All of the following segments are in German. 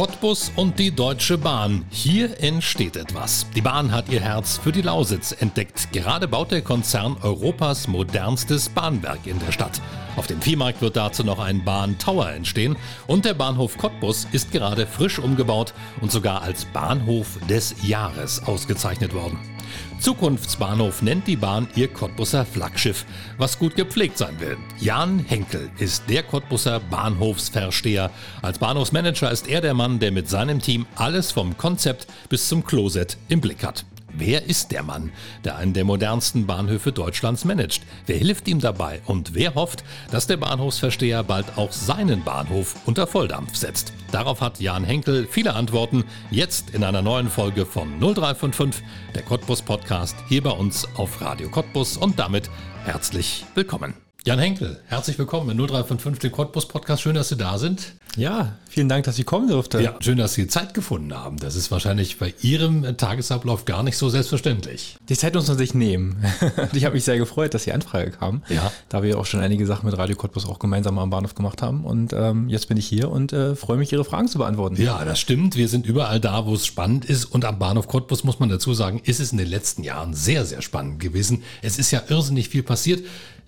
Cottbus und die Deutsche Bahn. Hier entsteht etwas. Die Bahn hat ihr Herz für die Lausitz entdeckt. Gerade baut der Konzern Europas modernstes Bahnwerk in der Stadt. Auf dem Viehmarkt wird dazu noch ein Bahntower entstehen und der Bahnhof Cottbus ist gerade frisch umgebaut und sogar als Bahnhof des Jahres ausgezeichnet worden. Zukunftsbahnhof nennt die Bahn ihr Cottbusser Flaggschiff, was gut gepflegt sein will. Jan Henkel ist der Cottbusser Bahnhofsversteher. Als Bahnhofsmanager ist er der Mann, der mit seinem Team alles vom Konzept bis zum Closet im Blick hat. Wer ist der Mann, der einen der modernsten Bahnhöfe Deutschlands managt? Wer hilft ihm dabei? Und wer hofft, dass der Bahnhofsversteher bald auch seinen Bahnhof unter Volldampf setzt? Darauf hat Jan Henkel viele Antworten. Jetzt in einer neuen Folge von 0355, der Cottbus Podcast, hier bei uns auf Radio Cottbus und damit herzlich willkommen. Jan Henkel, herzlich willkommen in 0355, dem Cottbus Podcast. Schön, dass Sie da sind. Ja, vielen Dank, dass ich kommen durfte. Ja, schön, dass Sie Zeit gefunden haben. Das ist wahrscheinlich bei Ihrem Tagesablauf gar nicht so selbstverständlich. Die Zeit muss man sich nehmen. ich habe mich sehr gefreut, dass die Anfrage kam. Ja. Da wir auch schon einige Sachen mit Radio Cottbus auch gemeinsam am Bahnhof gemacht haben. Und ähm, jetzt bin ich hier und äh, freue mich, Ihre Fragen zu beantworten. Ja, das stimmt. Wir sind überall da, wo es spannend ist. Und am Bahnhof Cottbus muss man dazu sagen, ist es in den letzten Jahren sehr, sehr spannend gewesen. Es ist ja irrsinnig viel passiert.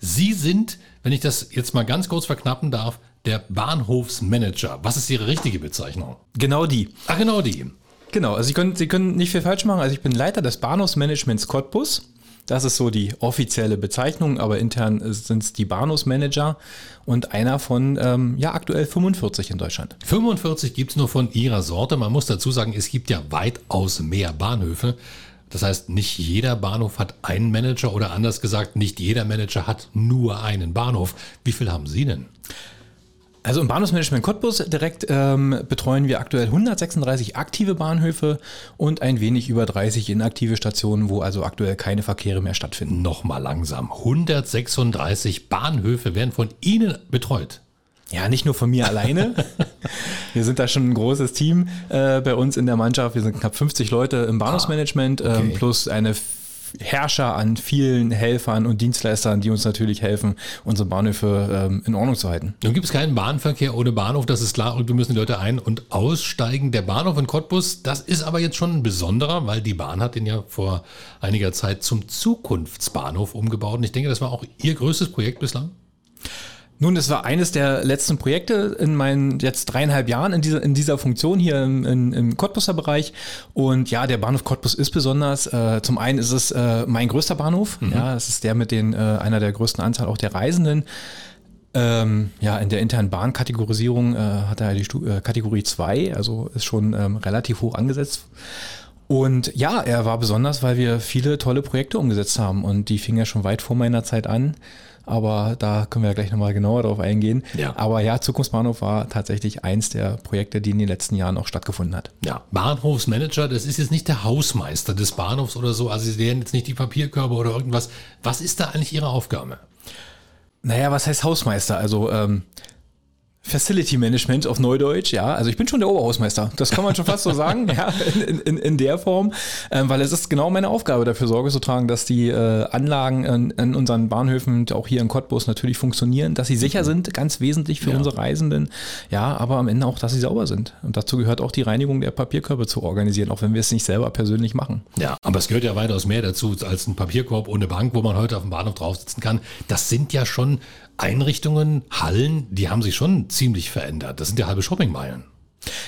Sie sind, wenn ich das jetzt mal ganz kurz verknappen darf, der Bahnhofsmanager. Was ist Ihre richtige Bezeichnung? Genau die. Ach, genau die. Genau, also Sie können, Sie können nicht viel falsch machen. Also ich bin Leiter des Bahnhofsmanagements Cottbus. Das ist so die offizielle Bezeichnung, aber intern sind es die Bahnhofsmanager und einer von ähm, ja aktuell 45 in Deutschland. 45 gibt es nur von ihrer Sorte. Man muss dazu sagen, es gibt ja weitaus mehr Bahnhöfe. Das heißt, nicht jeder Bahnhof hat einen Manager oder anders gesagt, nicht jeder Manager hat nur einen Bahnhof. Wie viel haben Sie denn? Also im Bahnhofsmanagement Cottbus direkt ähm, betreuen wir aktuell 136 aktive Bahnhöfe und ein wenig über 30 inaktive Stationen, wo also aktuell keine Verkehre mehr stattfinden. Nochmal langsam. 136 Bahnhöfe werden von Ihnen betreut. Ja, nicht nur von mir alleine. Wir sind da schon ein großes Team äh, bei uns in der Mannschaft. Wir sind knapp 50 Leute im Bahnhofsmanagement ah, okay. ähm, plus eine Herrscher an vielen Helfern und Dienstleistern, die uns natürlich helfen, unsere Bahnhöfe ähm, in Ordnung zu halten. Nun gibt es keinen Bahnverkehr ohne Bahnhof, das ist klar, und wir müssen die Leute ein- und aussteigen. Der Bahnhof in Cottbus, das ist aber jetzt schon ein besonderer, weil die Bahn hat den ja vor einiger Zeit zum Zukunftsbahnhof umgebaut. Und ich denke, das war auch Ihr größtes Projekt bislang. Nun, es war eines der letzten Projekte in meinen jetzt dreieinhalb Jahren in dieser, in dieser Funktion hier im, in, im Cottbuser Bereich. Und ja, der Bahnhof Cottbus ist besonders. Äh, zum einen ist es äh, mein größter Bahnhof. Mhm. Ja, es ist der mit den, äh, einer der größten Anzahl auch der Reisenden. Ähm, ja, in der internen Bahnkategorisierung äh, hat er die Stu äh, Kategorie 2, also ist schon ähm, relativ hoch angesetzt. Und ja, er war besonders, weil wir viele tolle Projekte umgesetzt haben und die fingen ja schon weit vor meiner Zeit an aber da können wir ja gleich nochmal genauer drauf eingehen. Ja. Aber ja, Zukunftsbahnhof war tatsächlich eins der Projekte, die in den letzten Jahren auch stattgefunden hat. Ja, Bahnhofsmanager, das ist jetzt nicht der Hausmeister des Bahnhofs oder so, also Sie sehen jetzt nicht die Papierkörbe oder irgendwas. Was ist da eigentlich Ihre Aufgabe? Naja, was heißt Hausmeister? Also ähm, Facility Management auf Neudeutsch, ja. Also ich bin schon der Oberhausmeister. Das kann man schon fast so sagen, ja, in, in, in der Form. Ähm, weil es ist genau meine Aufgabe, dafür Sorge zu tragen, dass die äh, Anlagen in, in, unseren Bahnhöfen, auch hier in Cottbus, natürlich funktionieren, dass sie sicher sind, ganz wesentlich für ja. unsere Reisenden. Ja, aber am Ende auch, dass sie sauber sind. Und dazu gehört auch die Reinigung der Papierkörbe zu organisieren, auch wenn wir es nicht selber persönlich machen. Ja, aber es gehört ja weitaus mehr dazu als ein Papierkorb ohne Bank, wo man heute auf dem Bahnhof drauf sitzen kann. Das sind ja schon Einrichtungen, Hallen, die haben sich schon ziemlich verändert. Das sind ja halbe Shoppingmeilen.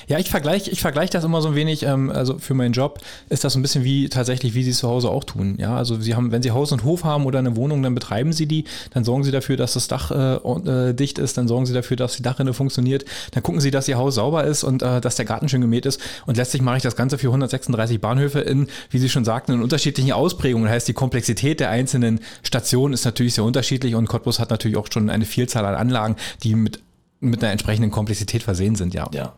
Ja, ich vergleiche ich vergleich das immer so ein wenig, ähm, also für meinen Job ist das so ein bisschen wie tatsächlich, wie Sie es zu Hause auch tun. Ja, also Sie haben, wenn Sie Haus und Hof haben oder eine Wohnung, dann betreiben Sie die, dann sorgen Sie dafür, dass das Dach äh, äh, dicht ist, dann sorgen Sie dafür, dass die Dachrinne funktioniert, dann gucken Sie, dass Ihr Haus sauber ist und äh, dass der Garten schön gemäht ist. Und letztlich mache ich das Ganze für 136 Bahnhöfe in, wie Sie schon sagten, in unterschiedlichen Ausprägungen. Das heißt, die Komplexität der einzelnen Stationen ist natürlich sehr unterschiedlich und Cottbus hat natürlich auch schon eine Vielzahl an Anlagen, die mit mit einer entsprechenden Komplexität versehen sind, ja. Ja.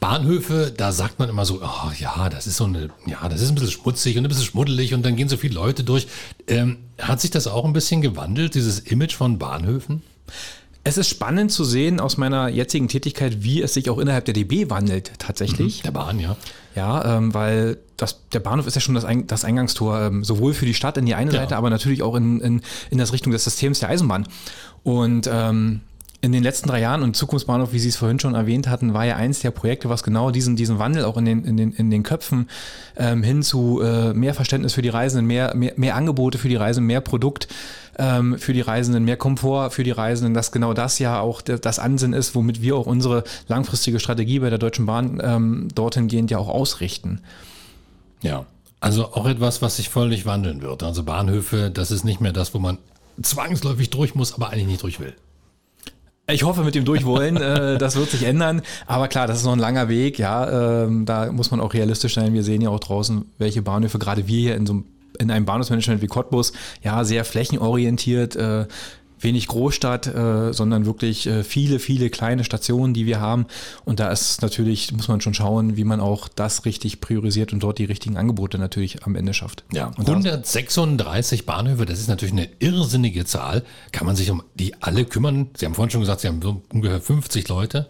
Bahnhöfe, da sagt man immer so, oh ja, das ist so eine, ja, das ist ein bisschen schmutzig und ein bisschen schmuddelig und dann gehen so viele Leute durch. Ähm, hat sich das auch ein bisschen gewandelt, dieses Image von Bahnhöfen? Es ist spannend zu sehen aus meiner jetzigen Tätigkeit, wie es sich auch innerhalb der DB wandelt tatsächlich. Mhm, der Bahn, ja. Ja, ähm, weil das, der Bahnhof ist ja schon das, Ein das Eingangstor, ähm, sowohl für die Stadt in die eine Ja. Seite, aber natürlich auch in, in, in das Richtung des Systems der Eisenbahn. Und ähm, in den letzten drei Jahren und Zukunftsbahnhof, wie Sie es vorhin schon erwähnt hatten, war ja eins der Projekte, was genau diesen, diesen Wandel auch in den, in den, in den Köpfen ähm, hin zu äh, mehr Verständnis für die Reisenden, mehr, mehr, mehr Angebote für die Reisenden, mehr Produkt ähm, für die Reisenden, mehr Komfort für die Reisenden, dass genau das ja auch das Ansinnen ist, womit wir auch unsere langfristige Strategie bei der Deutschen Bahn ähm, dorthin gehend ja auch ausrichten. Ja. Also auch etwas, was sich völlig wandeln wird. Also Bahnhöfe, das ist nicht mehr das, wo man zwangsläufig durch muss, aber eigentlich nicht durch will. Ich hoffe, mit dem Durchwollen, äh, das wird sich ändern. Aber klar, das ist noch ein langer Weg. Ja, ähm, da muss man auch realistisch sein. Wir sehen ja auch draußen, welche Bahnhöfe gerade wir hier in so einem, in einem Bahnhofsmanagement wie Cottbus, ja, sehr flächenorientiert, äh, wenig Großstadt, äh, sondern wirklich äh, viele, viele kleine Stationen, die wir haben. Und da ist natürlich, muss man schon schauen, wie man auch das richtig priorisiert und dort die richtigen Angebote natürlich am Ende schafft. Ja, und das, 136 Bahnhöfe, das ist natürlich eine irrsinnige Zahl. Kann man sich um die alle kümmern? Sie haben vorhin schon gesagt, Sie haben so ungefähr 50 Leute.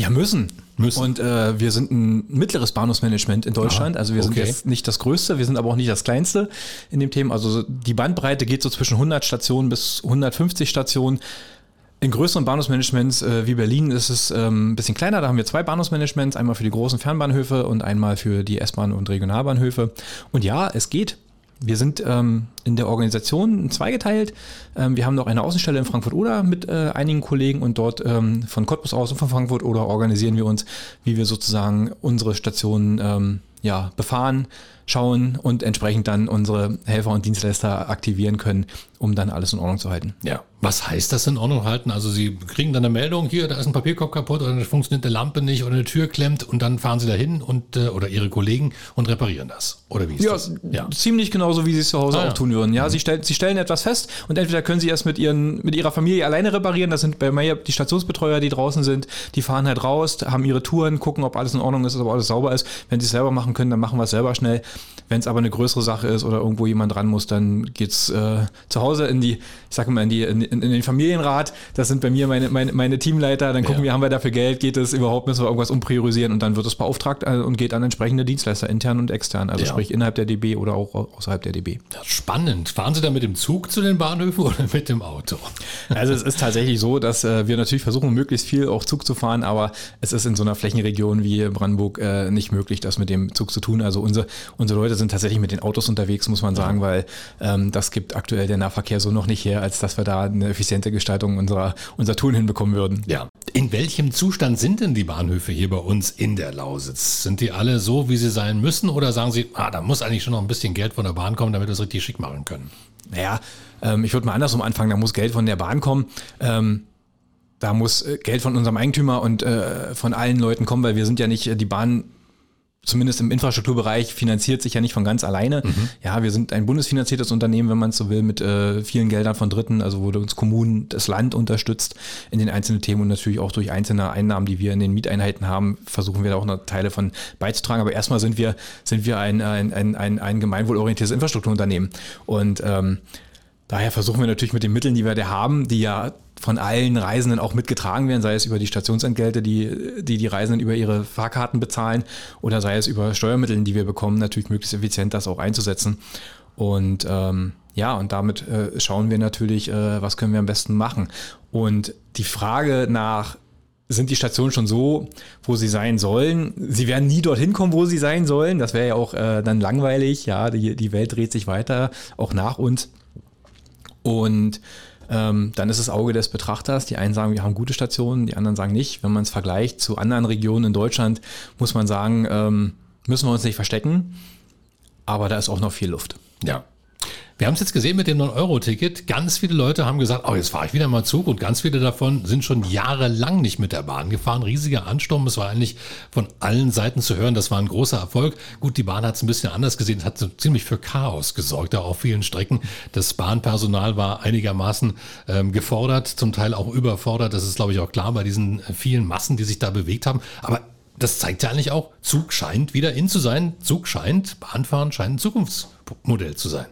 Ja, müssen. Müssen. Und äh, wir sind ein mittleres Bahnhofsmanagement in Deutschland. Aha, also wir sind okay. jetzt nicht das Größte, wir sind aber auch nicht das Kleinste in dem Thema. Also so die Bandbreite geht so zwischen 100 Stationen bis 150 Stationen. In größeren Bahnhofsmanagements äh, wie Berlin ist es ähm, ein bisschen kleiner. Da haben wir zwei Bahnhofsmanagements, einmal für die großen Fernbahnhöfe und einmal für die S-Bahn und Regionalbahnhöfe. Und ja, es geht. Wir sind ähm, in der Organisation zweigeteilt. Ähm, wir haben noch eine Außenstelle in Frankfurt-Oder mit äh, einigen Kollegen und dort ähm, von Cottbus aus und von Frankfurt oder organisieren wir uns, wie wir sozusagen unsere Stationen ähm, ja, befahren, schauen und entsprechend dann unsere Helfer und Dienstleister aktivieren können, um dann alles in Ordnung zu halten. Ja. Was heißt das in Ordnung halten? Also Sie kriegen dann eine Meldung, hier, da ist ein Papierkorb kaputt oder funktioniert eine Lampe nicht oder eine Tür klemmt und dann fahren Sie dahin und äh, oder Ihre Kollegen und reparieren das. Oder wie ist Ja, das? ziemlich genauso, wie sie es zu Hause Ah, auch ja. tun würden. Ja, sie, stell, sie stellen etwas fest und entweder können sie es mit, ihren, mit ihrer Familie alleine reparieren. Das sind bei mir die Stationsbetreuer, die draußen sind. Die fahren halt raus, haben ihre Touren, gucken, ob alles in Ordnung ist, ob alles sauber ist. Wenn sie es selber machen können, dann machen wir es selber schnell. Wenn es aber eine größere Sache ist oder irgendwo jemand dran muss, dann geht's äh, zu Hause in die, ich sage mal, in, die, in, in den Familienrat. Das sind bei mir meine, meine, meine Teamleiter. Dann gucken Ja. wir, haben wir dafür Geld, geht es überhaupt, müssen wir irgendwas umpriorisieren und dann wird es beauftragt äh, und geht an entsprechende Dienstleister, intern und extern. Also Ja. sprich innerhalb der DB oder auch au- außerhalb der DB. Spannend. Fahren Sie da mit dem Zug zu den Bahnhöfen oder mit dem Auto? Also es ist tatsächlich so, dass äh, wir natürlich versuchen, möglichst viel auch Zug zu fahren, aber es ist in so einer Flächenregion wie Brandenburg äh, nicht möglich, das mit dem Zug zu tun. Also unsere, unsere Leute sind tatsächlich mit den Autos unterwegs, muss man sagen, weil ähm, das gibt aktuell der Nahverkehr so noch nicht her, als dass wir da eine effiziente Gestaltung unserer, unser Tun hinbekommen würden. Ja. In welchem Zustand sind denn die Bahnhöfe hier bei uns in der Lausitz? Sind die alle so, wie sie sein müssen? Oder sagen Sie, ah, da muss eigentlich schon noch ein bisschen Geld von der Bahn kommen, damit wir es richtig schick machen können? Naja, ähm, ich würde mal andersrum anfangen, da muss Geld von der Bahn kommen. Ähm, da muss äh, Geld von unserem Eigentümer und äh, von allen Leuten kommen, weil wir sind ja nicht, äh, die Bahn, zumindest im Infrastrukturbereich, finanziert sich ja nicht von ganz alleine. Ja, wir sind ein bundesfinanziertes Unternehmen, wenn man es so will, mit äh, vielen Geldern von Dritten, also wurde uns Kommunen, das Land unterstützt in den einzelnen Themen und natürlich auch durch einzelne Einnahmen, die wir in den Mieteinheiten haben, versuchen wir da auch noch Teile von beizutragen. Aber erstmal sind wir, sind wir ein, ein, ein, ein, ein gemeinwohlorientiertes Infrastrukturunternehmen. Und ähm, Daher versuchen wir natürlich mit den Mitteln, die wir da haben, die ja von allen Reisenden auch mitgetragen werden, sei es über die Stationsentgelte, die die, die Reisenden über ihre Fahrkarten bezahlen oder sei es über Steuermittel, die wir bekommen, natürlich möglichst effizient das auch einzusetzen. Und ähm, ja, und damit äh, schauen wir natürlich, äh, was können wir am besten machen. Und die Frage nach, sind die Stationen schon so, wo sie sein sollen? Sie werden nie dorthin kommen, wo sie sein sollen. Das wäre ja auch äh, dann langweilig. Ja, die, die Welt dreht sich weiter, auch nach uns. Und ähm, dann ist das Auge des Betrachters. Die einen sagen, wir haben gute Stationen, die anderen sagen nicht. Wenn man es vergleicht zu anderen Regionen in Deutschland, muss man sagen, ähm, müssen wir uns nicht verstecken. Aber da ist auch noch viel Luft. Ja. Wir haben es jetzt gesehen mit dem 9-Euro-Ticket. Ganz viele Leute haben gesagt, oh, jetzt fahre ich wieder mal Zug und ganz viele davon sind schon jahrelang nicht mit der Bahn gefahren. Riesiger Ansturm. Es war eigentlich von allen Seiten zu hören. Das war ein großer Erfolg. Gut, die Bahn hat es ein bisschen anders gesehen. Es hat so ziemlich für Chaos gesorgt, da auf vielen Strecken. Das Bahnpersonal war einigermaßen ähm, gefordert, zum Teil auch überfordert. Das ist, glaube ich, auch klar bei diesen vielen Massen, die sich da bewegt haben. Aber das zeigt ja eigentlich auch, Zug scheint wieder in zu sein. Zug scheint, Bahnfahren scheint ein Zukunftsmodell zu sein.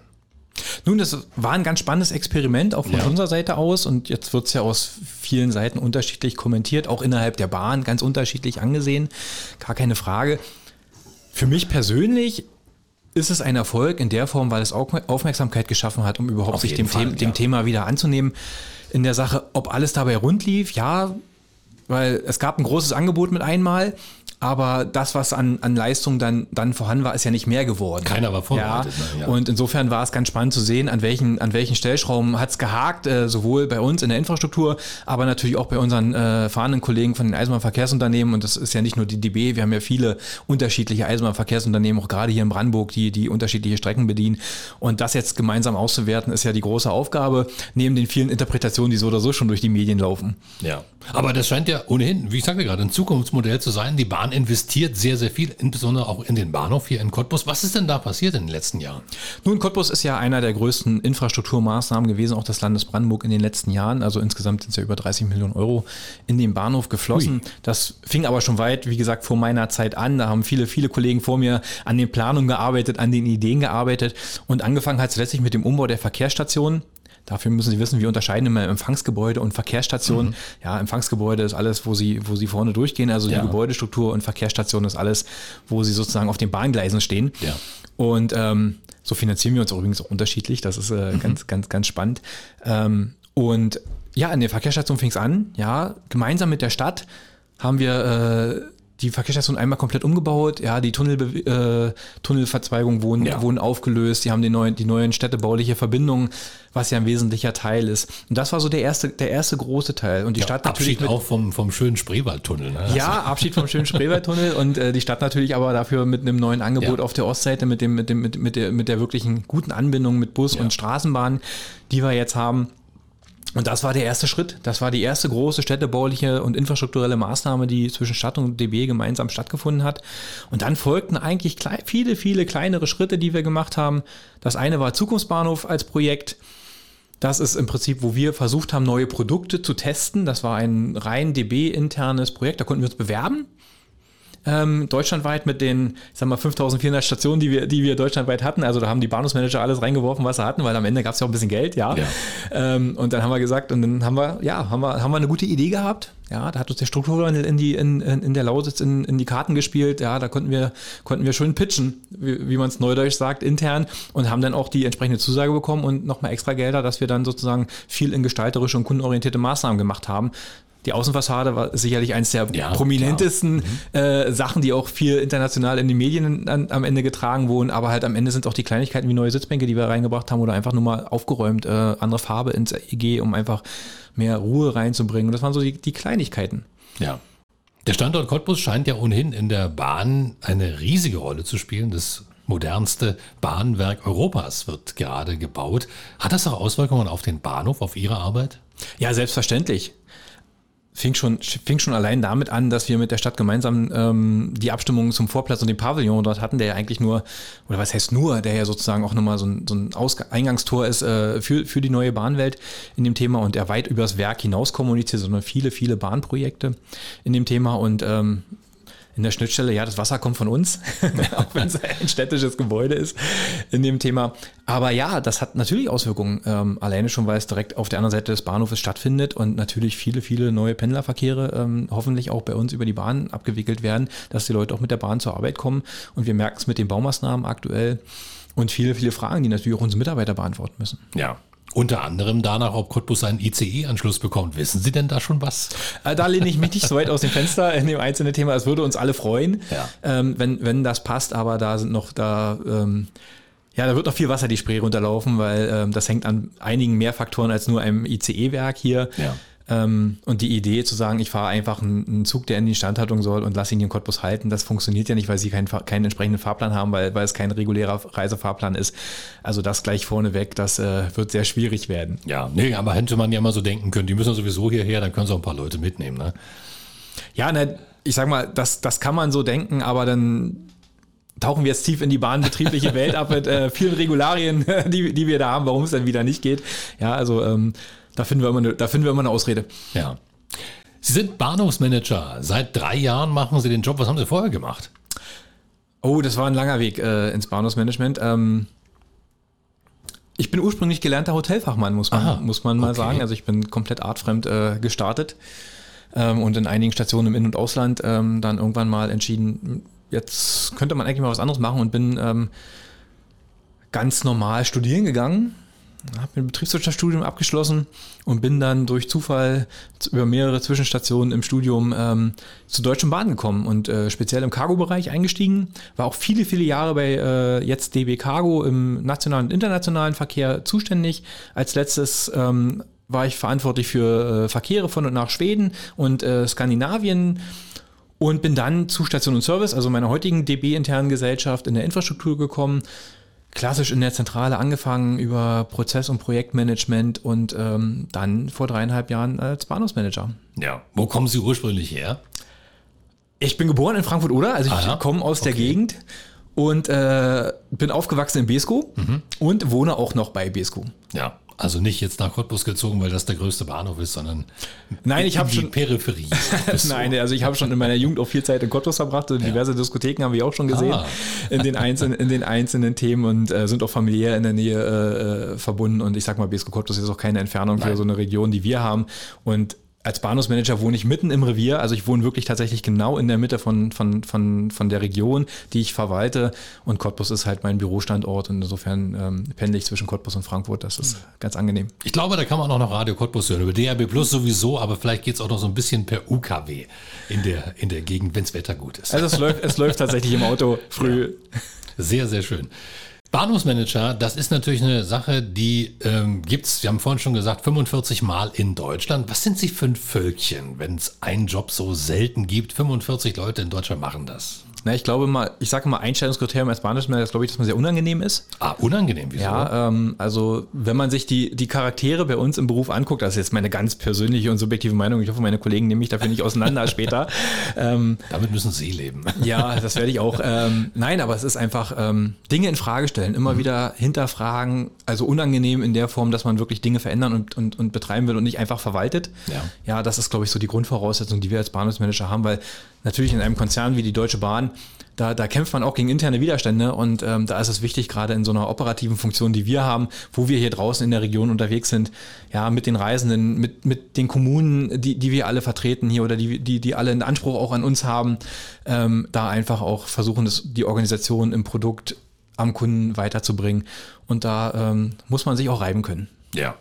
Nun, das war ein ganz spannendes Experiment, auch von ja. unserer Seite aus. Und jetzt wird es ja aus vielen Seiten unterschiedlich kommentiert, auch innerhalb der Bahn ganz unterschiedlich angesehen. Gar keine Frage. Für mich persönlich ist es ein Erfolg in der Form, weil es Aufmerksamkeit geschaffen hat, um überhaupt sich dem, Fall, The ja. dem Thema wieder anzunehmen. In der Sache, ob alles dabei rund lief, ja, weil es gab ein großes Angebot mit einmal, aber das, was an, an Leistung dann, dann vorhanden war, ist ja nicht mehr geworden. Keiner war vorbereitet. Ja. Ne? ja. Und insofern war es ganz spannend zu sehen, an welchen, an welchen Stellschrauben hat es gehakt, äh, sowohl bei uns in der Infrastruktur, aber natürlich auch bei unseren äh, fahrenden Kollegen von den Eisenbahnverkehrsunternehmen. Und das ist ja nicht nur die DB, wir haben ja viele unterschiedliche Eisenbahnverkehrsunternehmen, auch gerade hier in Brandenburg, die, die unterschiedliche Strecken bedienen. Und das jetzt gemeinsam auszuwerten, ist ja die große Aufgabe, neben den vielen Interpretationen, die so oder so schon durch die Medien laufen. Ja, aber das scheint ja ohnehin, wie ich sagte gerade, ein Zukunftsmodell zu sein. Die Bahn Bahn investiert sehr, sehr viel, insbesondere auch in den Bahnhof hier in Cottbus. Was ist denn da passiert in den letzten Jahren? Nun, Cottbus ist ja einer der größten Infrastrukturmaßnahmen gewesen, auch des Landes Brandenburg in den letzten Jahren. Also insgesamt sind es ja über 30 Millionen Euro in den Bahnhof geflossen. Ui. Das fing aber schon weit, wie gesagt, vor meiner Zeit an. Da haben viele, viele Kollegen vor mir an den Planungen gearbeitet, an den Ideen gearbeitet und angefangen hat es letztlich mit dem Umbau der Verkehrsstationen. Dafür müssen Sie wissen, wir unterscheiden immer Empfangsgebäude und Verkehrsstationen. Mhm. Ja, Empfangsgebäude ist alles, wo Sie, wo Sie vorne durchgehen. Also ja. die Gebäudestruktur und Verkehrsstation ist alles, wo Sie sozusagen auf den Bahngleisen stehen. Ja. Und ähm, so finanzieren wir uns übrigens auch unterschiedlich. Das ist äh, mhm. ganz, ganz, ganz spannend. Ähm, und ja, an der Verkehrsstation fing es an. Ja, gemeinsam mit der Stadt haben wir äh, die Verkehrsstation einmal komplett umgebaut. Ja, die Tunnel, äh, Tunnelverzweigungen wurden, ja. wurden aufgelöst. Die haben die neuen, die neuen städtebauliche Verbindungen, was ja ein wesentlicher Teil ist. Und das war so der erste, der erste große Teil. Und die ja, Stadt Abschied natürlich auch vom, vom schönen Spreewaldtunnel. Ne? Ja, Abschied vom schönen Spreewaldtunnel und äh, die Stadt natürlich aber dafür mit einem neuen Angebot ja. auf der Ostseite, mit dem, mit dem, mit, mit der, mit der wirklichen guten Anbindung mit Bus und Straßenbahn, die wir jetzt haben. Und das war der erste Schritt. Das war die erste große städtebauliche und infrastrukturelle Maßnahme, die zwischen Stadt und DB gemeinsam stattgefunden hat. Und dann folgten eigentlich viele, viele kleinere Schritte, die wir gemacht haben. Das eine war Zukunftsbahnhof als Projekt. Das ist im Prinzip, wo wir versucht haben, neue Produkte zu testen. Das war ein rein DB-internes Projekt. Da konnten wir uns bewerben ähm, deutschlandweit mit den, ich sag mal, 5400 Stationen, die wir, die wir deutschlandweit hatten. Also da haben die Bahnhofsmanager alles reingeworfen, was sie hatten, weil am Ende gab es ja auch ein bisschen Geld, ja. ja. Ähm, und dann haben wir gesagt, und dann haben wir, ja, haben wir, haben wir eine gute Idee gehabt. Ja, da hat uns der Strukturwandel in die, in, in der Lausitz in, in die Karten gespielt. Ja, da konnten wir, konnten wir schön pitchen, wie, wie man es neudeutsch sagt, intern und haben dann auch die entsprechende Zusage bekommen und nochmal extra Gelder, dass wir dann sozusagen viel in gestalterische und kundenorientierte Maßnahmen gemacht haben. Die Außenfassade war sicherlich eines der ja, prominentesten mhm. äh, Sachen, die auch viel international in den Medien an, am Ende getragen wurden. Aber halt am Ende sind auch die Kleinigkeiten wie neue Sitzbänke, die wir reingebracht haben oder einfach nur mal aufgeräumt, äh, andere Farbe ins EG, um einfach mehr Ruhe reinzubringen. Und das waren so die, die Kleinigkeiten. Ja. Der Standort Cottbus scheint ja ohnehin in der Bahn eine riesige Rolle zu spielen. Das modernste Bahnwerk Europas wird gerade gebaut. Hat das auch Auswirkungen auf den Bahnhof, auf Ihre Arbeit? Ja, selbstverständlich fing schon, fing schon allein damit an, dass wir mit der Stadt gemeinsam ähm, die Abstimmung zum Vorplatz und dem Pavillon dort hatten, der ja eigentlich nur, oder was heißt nur, der ja sozusagen auch nochmal so ein, so ein Ausg Eingangstor ist äh, für, für die neue Bahnwelt in dem Thema und der weit übers Werk hinaus kommuniziert, sondern viele, viele Bahnprojekte in dem Thema und ähm, in der Schnittstelle, ja, das Wasser kommt von uns, auch wenn es ein städtisches Gebäude ist in dem Thema. Aber ja, das hat natürlich Auswirkungen, ähm, alleine schon, weil es direkt auf der anderen Seite des Bahnhofes stattfindet und natürlich viele, viele neue Pendlerverkehre ähm, hoffentlich auch bei uns über die Bahn abgewickelt werden, dass die Leute auch mit der Bahn zur Arbeit kommen. Und wir merken es mit den Baumaßnahmen aktuell und viele, viele Fragen, die natürlich auch unsere Mitarbeiter beantworten müssen. Ja, unter anderem danach, ob Cottbus einen ICE-Anschluss bekommt. Wissen Sie denn da schon was? Äh, da lehne ich mich nicht so weit aus dem Fenster in dem einzelnen Thema. Es würde uns alle freuen, ja. ähm, wenn, wenn das passt, aber da sind noch da. Ähm, ja, da wird noch viel Wasser die Spree runterlaufen, weil ähm, das hängt an einigen mehr Faktoren als nur einem ICE-Werk hier. Ja. Ähm, und die Idee zu sagen, ich fahre einfach einen, einen, Zug, der in die Instandhaltung soll und lasse ihn in Cottbus halten, das funktioniert ja nicht, weil sie keinen, keinen entsprechenden Fahrplan haben, weil, weil es kein regulärer Reisefahrplan ist. Also das gleich vorneweg, das äh, wird sehr schwierig werden. Ja, nee, aber hätte man ja immer so denken können, die müssen sowieso hierher, dann können sie auch ein paar Leute mitnehmen, ne? Ja, ne, ich sag mal, das, das kann man so denken, aber dann tauchen wir jetzt tief in die bahnbetriebliche Welt ab mit äh, vielen Regularien, die, die wir da haben, warum es dann wieder nicht geht. Ja, also ähm, da finden wir immer eine, da finden wir immer eine Ausrede. Ja. Sie sind Bahnhofsmanager. Seit drei Jahren machen Sie den Job. Was haben Sie vorher gemacht? Oh, das war ein langer Weg äh, ins Bahnhofsmanagement. Ähm, Ich bin ursprünglich gelernter Hotelfachmann, muss man, Aha, muss man mal okay. sagen. Also ich bin komplett artfremd äh, gestartet ähm, und in einigen Stationen im In- und Ausland ähm, dann irgendwann mal entschieden, jetzt könnte man eigentlich mal was anderes machen und bin ähm, ganz normal studieren gegangen, habe ein Betriebswirtschaftsstudium abgeschlossen und bin dann durch Zufall über mehrere Zwischenstationen im Studium ähm, zur Deutschen Bahn gekommen und äh, speziell im Cargo-Bereich eingestiegen. War auch viele, viele Jahre bei äh, jetzt DB Cargo im nationalen und internationalen Verkehr zuständig. Als letztes ähm, war ich verantwortlich für äh, Verkehre von und nach Schweden und äh, Skandinavien und bin dann zu Station und Service, also meiner heutigen DB-internen Gesellschaft, in der Infrastruktur gekommen. Klassisch in der Zentrale angefangen über Prozess- und Projektmanagement und ähm, dann vor dreieinhalb Jahren als Bahnhofsmanager. Ja. Wo kommen Sie ursprünglich her? Ich bin geboren in Frankfurt oder, also ich Ah ja? komme aus der Okay. Gegend und äh, bin aufgewachsen in Besko Mhm. und wohne auch noch bei Besko. Ja. Also nicht jetzt nach Cottbus gezogen, weil das der größte Bahnhof ist, sondern Nein, ich in habe die schon Peripherie. Nein, also ich habe schon in meiner Jugend auch viel Zeit in Cottbus verbracht und diverse Diskotheken haben wir auch schon gesehen Ah. in, den einzelnen, in den einzelnen Themen und äh, sind auch familiär in der Nähe äh, äh, verbunden und ich sag mal, Besko Cottbus ist auch keine Entfernung für Nein. so eine Region, die wir haben und als Bahnhofsmanager wohne ich mitten im Revier, also ich wohne wirklich tatsächlich genau in der Mitte von, von, von, von der Region, die ich verwalte und Cottbus ist halt mein Bürostandort und insofern ähm, pendle ich zwischen Cottbus und Frankfurt, das ist ganz angenehm. Ich glaube, da kann man auch noch Radio Cottbus hören. Über DRB Plus sowieso, aber vielleicht geht es auch noch so ein bisschen per UKW in der, in der Gegend, wenns Wetter gut ist. Also es läuft, es läuft tatsächlich im Auto früh. Sehr, sehr schön. Bahnhofsmanager, das ist natürlich eine Sache, die ähm, gibt's. wir haben vorhin schon gesagt, 45 Mal in Deutschland. Was sind Sie für ein Völkchen, wenn es einen Job so selten gibt? 45 Leute in Deutschland machen das. Na, ich glaube mal, ich sage mal, Einstellungskriterium als Bahnhofsmanager ist, glaube ich, dass man sehr unangenehm ist. Ah, unangenehm, wieso? Ja, ähm, also wenn man sich die, die Charaktere bei uns im Beruf anguckt, das ist jetzt meine ganz persönliche und subjektive Meinung, ich hoffe, meine Kollegen nehmen mich dafür nicht auseinander später. Ähm, Damit müssen Sie leben. ja, das werde ich auch. Ähm, nein, aber es ist einfach ähm, Dinge in Frage stellen, immer wieder hinterfragen, also unangenehm in der Form, dass man wirklich Dinge verändern und, und, und betreiben will und nicht einfach verwaltet. Ja. ja, das ist, glaube ich, so die Grundvoraussetzung, die wir als Bahnhofsmanager haben, weil natürlich in einem Konzern wie die Deutsche Bahn, da, da kämpft man auch gegen interne Widerstände und ähm, da ist es wichtig, gerade in so einer operativen Funktion, die wir haben, wo wir hier draußen in der Region unterwegs sind, ja, mit den Reisenden, mit, mit den Kommunen, die, die wir alle vertreten hier oder die, die, die alle einen Anspruch auch an uns haben, ähm, da einfach auch versuchen, das, die Organisation im Produkt am Kunden weiterzubringen. Und da ähm, muss man sich auch reiben können. Ja.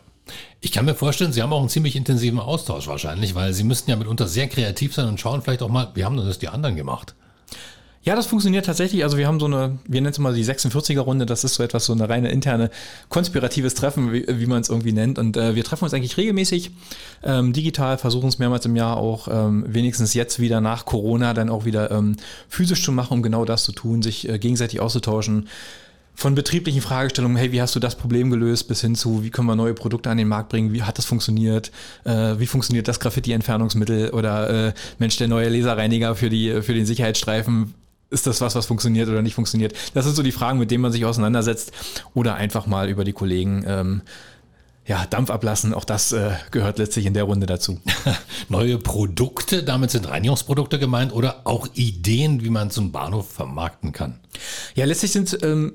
Ich kann mir vorstellen, Sie haben auch einen ziemlich intensiven Austausch wahrscheinlich, weil Sie müssten ja mitunter sehr kreativ sein und schauen vielleicht auch mal, wie haben denn das die anderen gemacht? Ja, das funktioniert tatsächlich. Also wir haben so eine, wir nennen es mal die 46er-Runde, das ist so etwas, so eine reine interne konspiratives Treffen, wie, wie man es irgendwie nennt. Und äh, wir treffen uns eigentlich regelmäßig ähm, digital, versuchen es mehrmals im Jahr auch ähm, wenigstens jetzt wieder nach Corona dann auch wieder ähm, physisch zu machen, um genau das zu tun, sich äh, gegenseitig auszutauschen. Von betrieblichen Fragestellungen, hey, wie hast du das Problem gelöst, bis hin zu, wie können wir neue Produkte an den Markt bringen, wie hat das funktioniert, äh, wie funktioniert das Graffiti-Entfernungsmittel oder äh, Mensch, der neue Laserreiniger für, die, für den Sicherheitsstreifen, ist das was, was funktioniert oder nicht funktioniert? Das sind so die Fragen, mit denen man sich auseinandersetzt oder einfach mal über die Kollegen ähm, ja, Dampf ablassen. Auch das äh, gehört letztlich in der Runde dazu. Neue Produkte, damit sind Reinigungsprodukte gemeint oder auch Ideen, wie man einen Bahnhof vermarkten kann. Ja, letztlich sind ähm,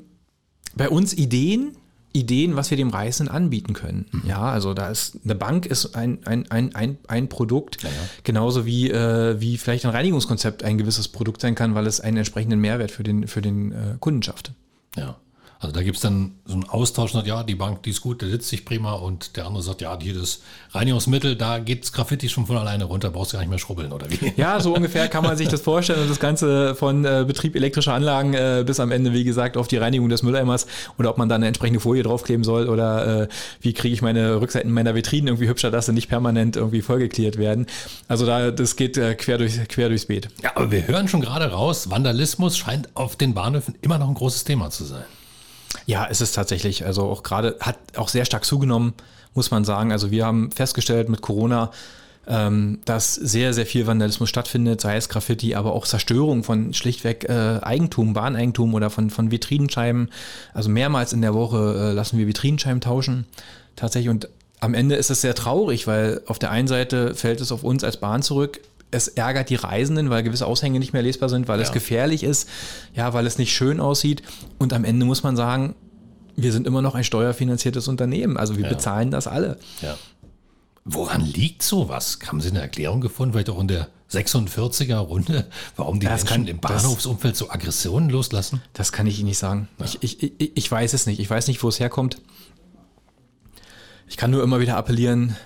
bei uns Ideen, Ideen, was wir dem Reisenden anbieten können. Ja, also da ist eine Bank ist ein, ein, ein, ein, ein Produkt, genauso wie, äh, wie vielleicht ein Reinigungskonzept ein gewisses Produkt sein kann, weil es einen entsprechenden Mehrwert für den, für den äh, Kunden schafft. Ja. Also da gibt es dann so einen Austausch, sagt, ja, die Bank, die ist gut, der sitzt sich prima und der andere sagt, ja, hier das Reinigungsmittel, da geht's Graffiti schon von alleine runter, brauchst du gar nicht mehr schrubbeln oder wie? Ja, so ungefähr kann man sich das vorstellen und das Ganze von äh, Betrieb elektrischer Anlagen äh, bis am Ende, wie gesagt, auf die Reinigung des Mülleimers oder ob man da eine entsprechende Folie draufkleben soll oder äh, wie kriege ich meine Rückseiten meiner Vitrinen irgendwie hübscher, dass sie nicht permanent irgendwie vollgeklärt werden. Also da, das geht äh, quer, durch, quer durchs Beet. Ja, aber wir hören schon gerade raus, Vandalismus scheint auf den Bahnhöfen immer noch ein großes Thema zu sein. Ja, es ist tatsächlich, also auch gerade, hat auch sehr stark zugenommen, muss man sagen. Also wir haben festgestellt mit Corona, ähm, dass sehr, sehr viel Vandalismus stattfindet, sei es Graffiti, aber auch Zerstörung von schlichtweg äh, Eigentum, Bahneigentum oder von, von Vitrinenscheiben. Also mehrmals in der Woche äh, lassen wir Vitrinenscheiben tauschen. Tatsächlich. Und am Ende ist es sehr traurig, weil auf der einen Seite fällt es auf uns als Bahn zurück. Es ärgert die Reisenden, weil gewisse Aushänge nicht mehr lesbar sind, weil es Ja. gefährlich ist, ja, weil es nicht schön aussieht. Und am Ende muss man sagen, wir sind immer noch ein steuerfinanziertes Unternehmen. Also wir ja. bezahlen das alle. Ja. Woran liegt sowas? Haben Sie eine Erklärung gefunden, vielleicht auch in der 46er Runde, warum die das Menschen kann, im Bahnhofsumfeld so Aggressionen loslassen? Das kann ich Ihnen nicht sagen. Ja. Ich, ich, ich weiß es nicht. Ich weiß nicht, wo es herkommt. Ich kann nur immer wieder appellieren,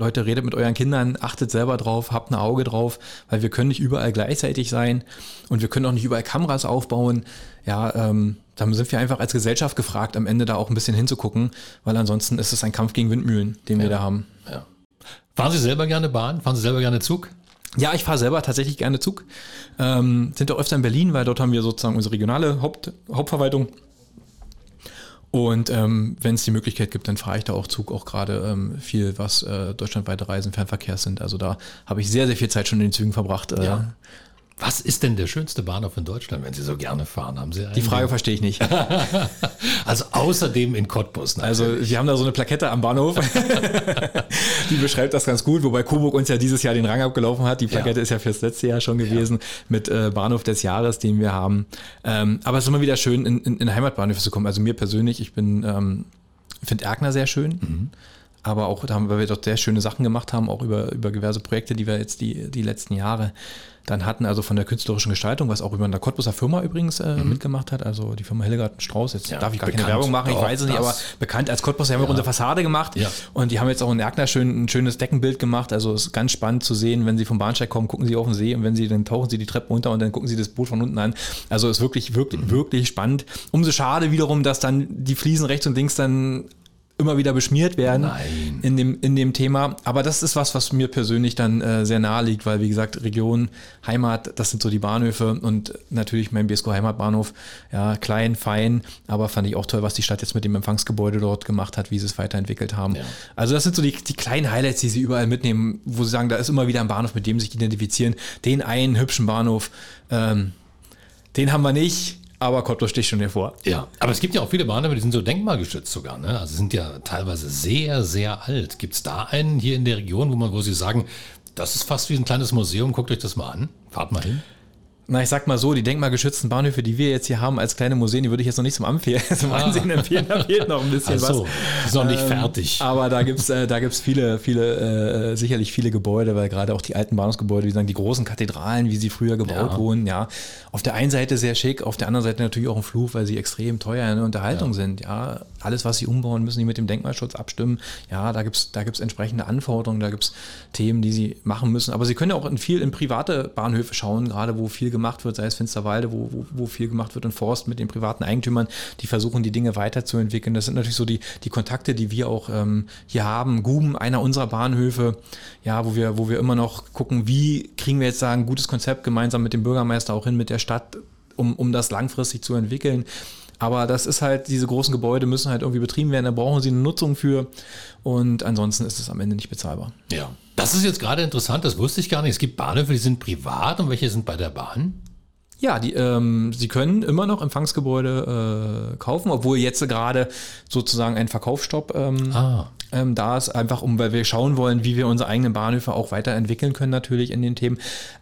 Leute, redet mit euren Kindern, achtet selber drauf, habt ein Auge drauf, weil wir können nicht überall gleichzeitig sein und wir können auch nicht überall Kameras aufbauen. Ja, ähm, dann sind wir einfach als Gesellschaft gefragt, am Ende da auch ein bisschen hinzugucken, weil ansonsten ist es ein Kampf gegen Windmühlen, den ja. wir da haben. Ja. Fahren Sie selber gerne Bahn? Fahren Sie selber gerne Zug? Ja, ich fahre selber tatsächlich gerne Zug. Ähm, sind auch öfter in Berlin, weil dort haben wir sozusagen unsere regionale Haupt, Hauptverwaltung. Und ähm, wenn es die Möglichkeit gibt, dann fahre ich da auch Zug, auch gerade ähm, viel, was äh, deutschlandweite Reisen, Fernverkehrs sind. Also da habe ich sehr, sehr viel Zeit schon in den Zügen verbracht. Äh, ja. Was ist denn der schönste Bahnhof in Deutschland, wenn Sie so gerne fahren? Haben Sie Die Frage verstehe ich nicht. also außerdem in Cottbus. Natürlich. Also wir haben da so eine Plakette am Bahnhof, die beschreibt das ganz gut, wobei Coburg uns ja dieses Jahr den Rang abgelaufen hat. Die Plakette ja. ist ja fürs letzte Jahr schon gewesen ja. mit äh, Bahnhof des Jahres, den wir haben. Ähm, aber es ist immer wieder schön, in, in, in Heimatbahnhöfe zu kommen. Also mir persönlich, ich bin ähm, finde Erkner sehr schön. Mhm aber auch, da haben, weil wir dort sehr schöne Sachen gemacht haben, auch über, über diverse Projekte, die wir jetzt die, die letzten Jahre dann hatten, also von der künstlerischen Gestaltung, was auch über eine Cottbuser Firma übrigens äh, mhm. mitgemacht hat, also die Firma Hillegarten Strauß, jetzt ja, darf ich gar keine Werbung machen, ich weiß es nicht, aber bekannt als Cottbus, die haben ja. unsere Fassade gemacht ja. und die haben jetzt auch in Erkner schön, ein schönes Deckenbild gemacht, also es ist ganz spannend zu sehen, wenn sie vom Bahnsteig kommen, gucken sie auf den See und wenn sie, dann tauchen sie die Treppe runter und dann gucken sie das Boot von unten an, also ist wirklich, wirklich, mhm. wirklich spannend. Umso schade wiederum, dass dann die Fliesen rechts und links dann immer wieder beschmiert werden Nein. in dem, in dem Thema. Aber das ist was, was mir persönlich dann äh, sehr nahe liegt, weil wie gesagt, Region, Heimat, das sind so die Bahnhöfe und natürlich mein BSCO Heimatbahnhof, ja, klein, fein, aber fand ich auch toll, was die Stadt jetzt mit dem Empfangsgebäude dort gemacht hat, wie sie es weiterentwickelt haben. Ja. Also das sind so die, die kleinen Highlights, die sie überall mitnehmen, wo sie sagen, da ist immer wieder ein Bahnhof, mit dem sie sich identifizieren. Den einen hübschen Bahnhof, ähm, den haben wir nicht aber Cottbus sticht schon hervor. Ja, aber es gibt ja auch viele Bahnhöfe, die sind so denkmalgeschützt sogar. Ne? Also sind ja teilweise sehr, sehr alt. Gibt es da einen hier in der Region, wo man, wo Sie sagen, das ist fast wie ein kleines Museum, guckt euch das mal an, fahrt mal hin? Na, ich sag mal so, die denkmalgeschützten Bahnhöfe, die wir jetzt hier haben als kleine Museen, die würde ich jetzt noch nicht zum, Empfehlen, zum ah. Ansehen empfehlen. Da fehlt noch ein bisschen Ach so, was. Ist noch nicht ähm, fertig. Aber da gibt's äh, da gibt's viele, viele, äh, sicherlich viele Gebäude, weil gerade auch die alten Bahnhofsgebäude, wie sagen, die großen Kathedralen, wie sie früher gebaut ja. wurden, ja. Auf der einen Seite sehr schick, auf der anderen Seite natürlich auch ein Fluch, weil sie extrem teuer in der Unterhaltung ja. sind, ja. Alles, was sie umbauen, müssen die mit dem Denkmalschutz abstimmen. Ja, da gibt's da gibt's entsprechende Anforderungen, da gibt's Themen, die sie machen müssen. Aber sie können ja auch in viel in private Bahnhöfe schauen, gerade wo viel gemacht wird, sei es Finster Westerwalde, wo, wo, wo, viel gemacht wird in Forst mit den privaten Eigentümern, die versuchen, die Dinge weiterzuentwickeln. Das sind natürlich so die, die Kontakte, die wir auch ähm, hier haben. Guben, einer unserer Bahnhöfe, ja, wo wir, wo wir immer noch gucken, wie kriegen wir jetzt ein gutes Konzept gemeinsam mit dem Bürgermeister auch hin, mit der Stadt, um, um das langfristig zu entwickeln. Aber das ist halt, diese großen Gebäude müssen halt irgendwie betrieben werden, da brauchen sie eine Nutzung für und ansonsten ist es am Ende nicht bezahlbar. Ja. Das ist jetzt gerade interessant, das wusste ich gar nicht. Es gibt Bahnhöfe, die sind privat und welche sind bei der Bahn? Ja, die, ähm, Sie können immer noch Empfangsgebäude äh, kaufen, obwohl jetzt gerade sozusagen ein Verkaufsstopp ähm, ah. ähm, da ist, einfach um, weil wir schauen wollen, wie wir unsere eigenen Bahnhöfe auch weiterentwickeln können natürlich in den Themen.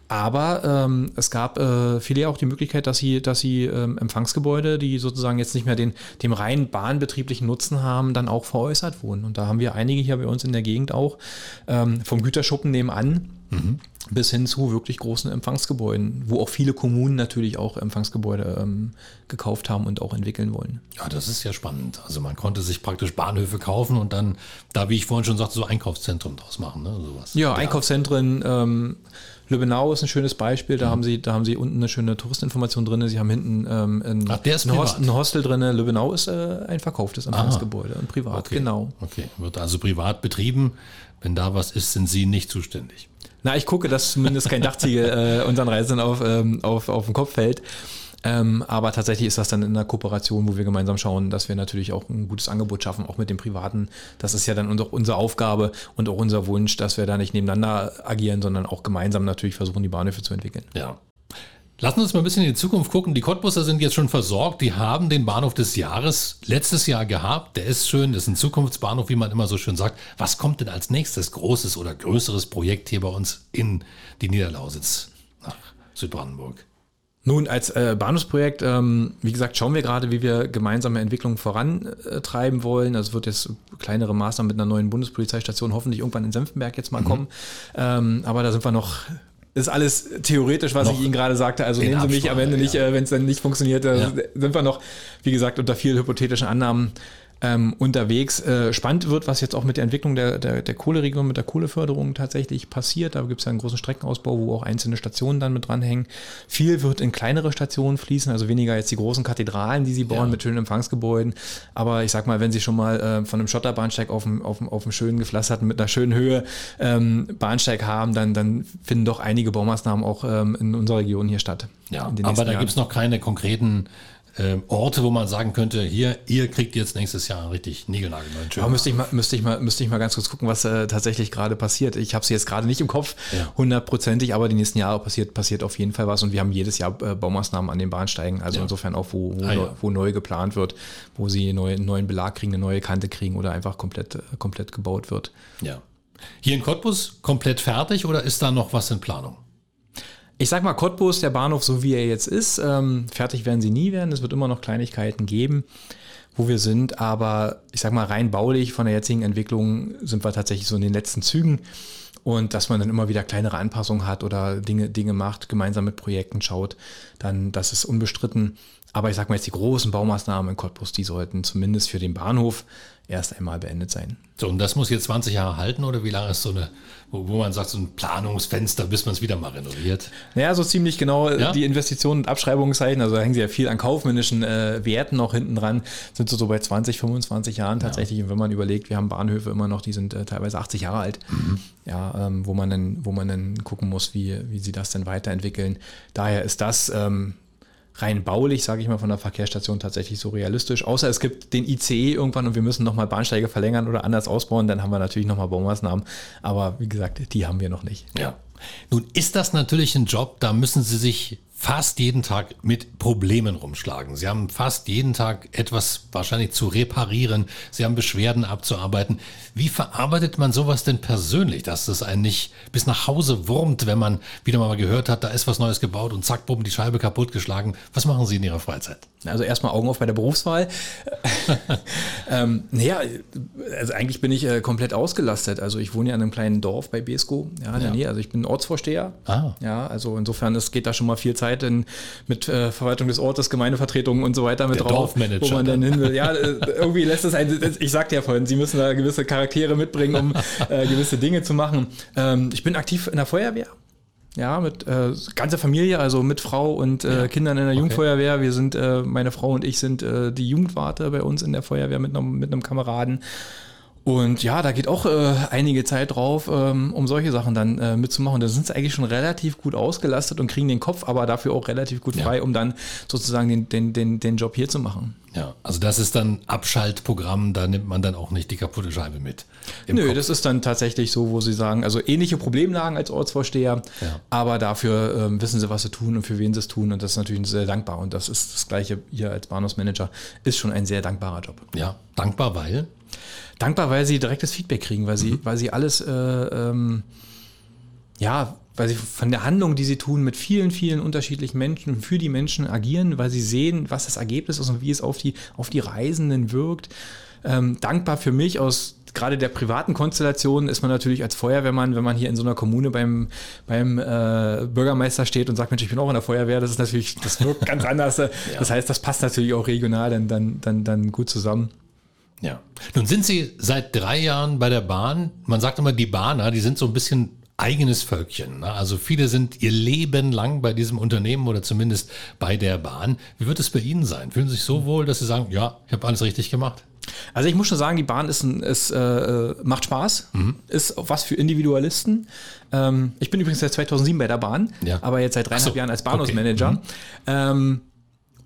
Aber ähm, es gab äh, viele auch die Möglichkeit, dass sie, dass sie ähm, Empfangsgebäude, die sozusagen jetzt nicht mehr den, dem rein bahnbetrieblichen Nutzen haben, dann auch veräußert wurden. Und da haben wir einige hier bei uns in der Gegend auch ähm, vom Güterschuppen nebenan Mhm. Bis hin zu wirklich großen Empfangsgebäuden, wo auch viele Kommunen natürlich auch Empfangsgebäude ähm, gekauft haben und auch entwickeln wollen. Ja, das ist ja spannend. Also man konnte sich praktisch Bahnhöfe kaufen und dann da, wie ich vorhin schon sagte, so Einkaufszentren draus machen, ne? Sowas. Ja, ja. Einkaufszentren. Ähm, Lübbenau ist ein schönes Beispiel. Da, mhm. haben sie, da haben sie unten eine schöne Touristinformation drin. Sie haben hinten ähm, ein, Ach, ein, Host, ein, Hostel drin. Lübbenau ist äh, ein verkauftes Empfangsgebäude, ein privat, okay. genau. Okay, wird also privat betrieben. Wenn da was ist, sind Sie nicht zuständig. Na, ich gucke, dass zumindest kein Dachziegel äh, unseren Reisenden auf, ähm, auf, auf den Kopf fällt. Ähm, aber tatsächlich ist das dann in einer Kooperation, wo wir gemeinsam schauen, dass wir natürlich auch ein gutes Angebot schaffen, auch mit dem Privaten. Das ist ja dann unsere, unsere Aufgabe und auch unser Wunsch, dass wir da nicht nebeneinander agieren, sondern auch gemeinsam natürlich versuchen, die Bahnhöfe zu entwickeln. Ja. Lassen Sie uns mal ein bisschen in die Zukunft gucken. Die Cottbusser sind jetzt schon versorgt. Die haben den Bahnhof des Jahres letztes Jahr gehabt. Der ist schön. Das ist ein Zukunftsbahnhof, wie man immer so schön sagt. Was kommt denn als nächstes großes oder größeres Projekt hier bei uns in die Niederlausitz nach Südbrandenburg? Nun, als äh, Bahnhofsprojekt, ähm, wie gesagt, schauen wir gerade, wie wir gemeinsame Entwicklungen vorantreiben wollen. Also wird jetzt kleinere Maßnahmen mit einer neuen Bundespolizeistation hoffentlich irgendwann in Senftenberg jetzt mal mhm. kommen. Ähm, aber da sind wir noch ist alles theoretisch, was noch ich Ihnen gerade sagte. Also nehmen Sie mich am Ende ja. nicht, äh, wenn es dann nicht funktioniert. Äh, ja. Sind wir noch, wie gesagt, unter vielen hypothetischen Annahmen ähm, unterwegs. Äh, spannend wird, was jetzt auch mit der Entwicklung der, der, der Kohleregion, mit der Kohleförderung tatsächlich passiert. Da gibt es ja einen großen Streckenausbau, wo auch einzelne Stationen dann mit dranhängen. Viel wird in kleinere Stationen fließen, also weniger jetzt die großen Kathedralen, die sie bauen ja. mit schönen Empfangsgebäuden. Aber ich sag mal, wenn Sie schon mal äh, von einem Schotterbahnsteig auf einem, auf, auf schönen gepflasterten, mit einer schönen Höhe ähm, Bahnsteig haben, dann, dann finden doch einige Baumaßnahmen auch ähm, in unserer Region hier statt. Ja, aber da gibt es noch keine konkreten äh, Orte, wo man sagen könnte, hier, ihr kriegt jetzt nächstes Jahr richtig Nägelnagelneuen Aber müsste ich mal, müsste ich mal, müsste ich mal ganz kurz gucken, was äh, tatsächlich gerade passiert. Ich habe sie jetzt gerade nicht im Kopf, hundertprozentig, ja. aber die nächsten Jahre passiert, passiert auf jeden Fall was und wir haben jedes Jahr äh, Baumaßnahmen an den Bahnsteigen. Also ja. insofern auch, wo, wo, ah, ja. wo, neu geplant wird, wo sie neu, einen neuen Belag kriegen, eine neue Kante kriegen oder einfach komplett, äh, komplett gebaut wird. Ja. Hier in Cottbus komplett fertig oder ist da noch was in Planung? Ich sag mal, Cottbus, der Bahnhof, so wie er jetzt ist, ähm, fertig werden sie nie werden. Es wird immer noch Kleinigkeiten geben, wo wir sind. Aber ich sag mal, rein baulich von der jetzigen Entwicklung sind wir tatsächlich so in den letzten Zügen. Und dass man dann immer wieder kleinere Anpassungen hat oder Dinge, Dinge macht, gemeinsam mit Projekten schaut, dann das ist unbestritten. Aber ich sag mal jetzt, die großen Baumaßnahmen in Cottbus, die sollten zumindest für den Bahnhof erst einmal beendet sein. So, und das muss jetzt 20 Jahre halten oder wie lange ist so eine, wo, wo man sagt, so ein Planungsfenster, bis man es wieder mal renoviert? Naja, so ziemlich genau ja? die Investitionen und Abschreibungszeichen, also da hängen sie ja viel an kaufmännischen äh, Werten noch hinten dran, sind so, so bei 20, 25 Jahren tatsächlich. Ja. Und wenn man überlegt, wir haben Bahnhöfe immer noch, die sind äh, teilweise 80 Jahre alt, mhm. ja, ähm, wo man dann, wo man dann gucken muss, wie, wie sie das denn weiterentwickeln. Daher ist das ähm, rein baulich, sage ich mal, von der Verkehrsstation tatsächlich so realistisch. Außer es gibt den ICE irgendwann und wir müssen nochmal Bahnsteige verlängern oder anders ausbauen, dann haben wir natürlich nochmal Baumaßnahmen. Aber wie gesagt, die haben wir noch nicht. Ja. Nun ist das natürlich ein Job, da müssen Sie sich fast jeden Tag mit Problemen rumschlagen. Sie haben fast jeden Tag etwas wahrscheinlich zu reparieren. Sie haben Beschwerden abzuarbeiten. Wie verarbeitet man sowas denn persönlich, dass es einen nicht bis nach Hause wurmt, wenn man wieder mal gehört hat, da ist was Neues gebaut und zack, bumm, die Scheibe kaputtgeschlagen. Was machen Sie in Ihrer Freizeit? Also erstmal Augen auf bei der Berufswahl. ähm, naja, also eigentlich bin ich äh, komplett ausgelastet. Also ich wohne ja in einem kleinen Dorf bei Besko, ja, in der ja. Nähe. Also ich bin Ortsvorsteher. Ah. Ja, also insofern es geht da schon mal viel Zeit in, mit äh, Verwaltung des Ortes, Gemeindevertretungen und so weiter mit der drauf, wo man dann hin will. Ja, äh, irgendwie lässt es ein, ich sagte ja vorhin, Sie müssen da gewisse Charaktere mitbringen, um äh, gewisse Dinge zu machen. Ähm, ich bin aktiv in der Feuerwehr. Ja, mit äh, ganzer Familie, also mit Frau und äh, ja. Kindern in der okay. Jungfeuerwehr. Wir sind, äh, meine Frau und ich sind äh, die Jugendwarte bei uns in der Feuerwehr mit einem, mit einem Kameraden. Und ja, da geht auch äh, einige Zeit drauf, ähm, um solche Sachen dann äh, mitzumachen. Da sind sie eigentlich schon relativ gut ausgelastet und kriegen den Kopf aber dafür auch relativ gut frei, ja. um dann sozusagen den, den, den, den Job hier zu machen. Ja, also das ist dann Abschaltprogramm, da nimmt man dann auch nicht die kaputte Scheibe mit. Nö, Kopf. das ist dann tatsächlich so, wo sie sagen, also ähnliche Problemlagen als Ortsvorsteher, ja. aber dafür ähm, wissen sie, was sie tun und für wen sie es tun und das ist natürlich sehr dankbar und das ist das Gleiche hier als Bahnhofsmanager, ist schon ein sehr dankbarer Job. Ja, dankbar, weil? Dankbar, weil sie direktes Feedback kriegen, weil sie, mhm. weil sie alles, äh, ähm, ja, weil sie von der Handlung, die sie tun, mit vielen, vielen unterschiedlichen Menschen für die Menschen agieren, weil sie sehen, was das Ergebnis ist und wie es auf die, auf die Reisenden wirkt. Ähm, dankbar für mich aus gerade der privaten Konstellation ist man natürlich als Feuerwehrmann, wenn man hier in so einer Kommune beim, beim äh, Bürgermeister steht und sagt, Mensch, ich bin auch in der Feuerwehr, das ist natürlich, das wirkt ganz anders. ja. Das heißt, das passt natürlich auch regional dann, dann, dann, dann gut zusammen. Ja. Nun sind Sie seit drei Jahren bei der Bahn. Man sagt immer, die Bahner, die sind so ein bisschen eigenes Völkchen. Ne? Also viele sind ihr Leben lang bei diesem Unternehmen oder zumindest bei der Bahn. Wie wird es bei Ihnen sein? Fühlen Sie sich so wohl, dass Sie sagen, ja, ich habe alles richtig gemacht? Also ich muss schon sagen, die Bahn ist, ein, ist äh, macht Spaß, mhm. ist was für Individualisten. Ähm, ich bin übrigens seit 2007 bei der Bahn, ja. aber jetzt seit dreieinhalb so. Jahren als Bahnhofsmanager. Okay. Mhm. Ähm,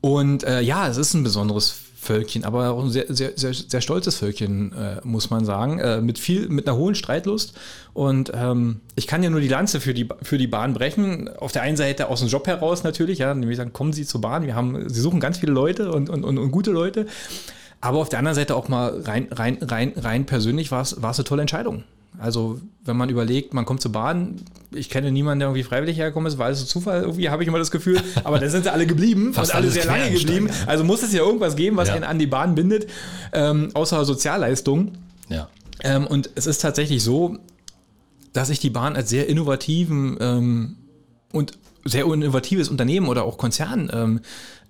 und äh, ja, es ist ein besonderes Völkchen, aber auch ein sehr, sehr, sehr, sehr stolzes Völkchen, äh, muss man sagen, äh, mit viel, mit einer hohen Streitlust. Und ähm, ich kann ja nur die Lanze für die, für die Bahn brechen. Auf der einen Seite aus dem Job heraus natürlich, ja, nämlich sagen, kommen Sie zur Bahn. Wir haben, Sie suchen ganz viele Leute und, und, und, und gute Leute. Aber auf der anderen Seite auch mal rein, rein, rein, rein persönlich war es, eine tolle Entscheidung. Also wenn man überlegt, man kommt zur Bahn, ich kenne niemanden, der irgendwie freiwillig hergekommen ist, war alles so Zufall, irgendwie habe ich immer das Gefühl, aber da sind sie alle geblieben Fast und alle sehr lange geblieben. Also muss es ja irgendwas geben, was Ja. einen an die Bahn bindet, ähm, außer Sozialleistungen. Ja. Ähm, und es ist tatsächlich so, dass ich die Bahn als sehr innovativen ähm, und sehr innovatives Unternehmen oder auch Konzern ähm,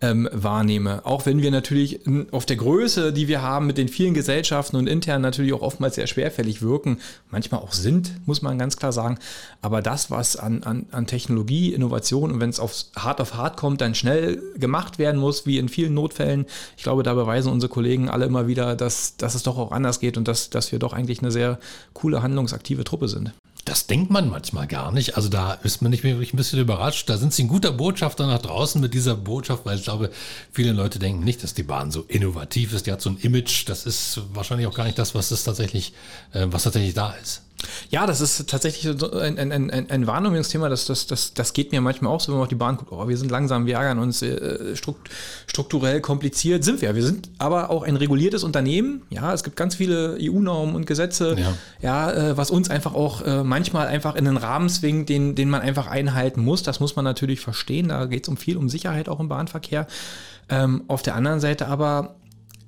ähm, wahrnehme. Auch wenn wir natürlich auf der Größe, die wir haben mit den vielen Gesellschaften und intern natürlich auch oftmals sehr schwerfällig wirken, manchmal auch sind, muss man ganz klar sagen. Aber das, was an, an, an Technologie, Innovation und wenn es auf hart auf hart kommt, dann schnell gemacht werden muss, wie in vielen Notfällen, ich glaube, da beweisen unsere Kollegen alle immer wieder, dass, dass es doch auch anders geht und dass, dass wir doch eigentlich eine sehr coole, handlungsaktive Truppe sind. Das denkt man manchmal gar nicht. Also da ist man nicht wirklich ein bisschen überrascht. Da sind sie ein guter Botschafter nach draußen mit dieser Botschaft, weil ich glaube, viele Leute denken nicht, dass die Bahn so innovativ ist. Die hat so ein Image. Das ist wahrscheinlich auch gar nicht das, was es tatsächlich, äh, was tatsächlich da ist. Ja, das ist tatsächlich ein, ein, ein, ein Wahrnehmungsthema, das, das, das, das geht mir manchmal auch so, wenn man auf die Bahn guckt, oh, wir sind langsam, wir ärgern uns, äh, strukt, strukturell kompliziert sind wir. Wir sind aber auch ein reguliertes Unternehmen. Ja, es gibt ganz viele EU-Normen und Gesetze, Ja. ja, äh, was uns einfach auch äh, manchmal einfach in einen Rahmen zwingt, den, den man einfach einhalten muss. Das muss man natürlich verstehen. Da geht es um viel um Sicherheit auch im Bahnverkehr. Ähm, auf der anderen Seite aber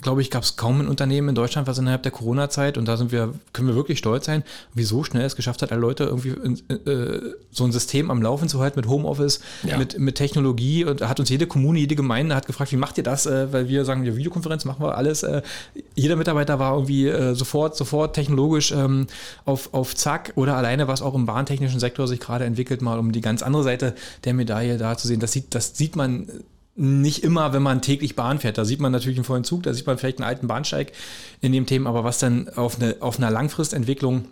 glaube ich, gab es kaum ein Unternehmen in Deutschland, was innerhalb der Corona-Zeit, und da sind wir, können wir wirklich stolz sein, wie so schnell es geschafft hat, alle Leute irgendwie in, äh, so ein System am Laufen zu halten mit Homeoffice, Ja. mit, mit Technologie. Und da hat uns jede Kommune, jede Gemeinde hat gefragt, wie macht ihr das? Äh, weil wir sagen, ja, Videokonferenz machen wir alles. Äh, jeder Mitarbeiter war irgendwie äh, sofort, sofort technologisch ähm, auf, auf Zack oder alleine, was auch im bahntechnischen Sektor sich gerade entwickelt, mal um die ganz andere Seite der Medaille da zu sehen. Das sieht, das sieht man nicht immer, wenn man täglich Bahn fährt. Da sieht man natürlich einen vollen Zug, da sieht man vielleicht einen alten Bahnsteig in dem Thema, aber was dann auf, eine, auf einer Langfristentwicklung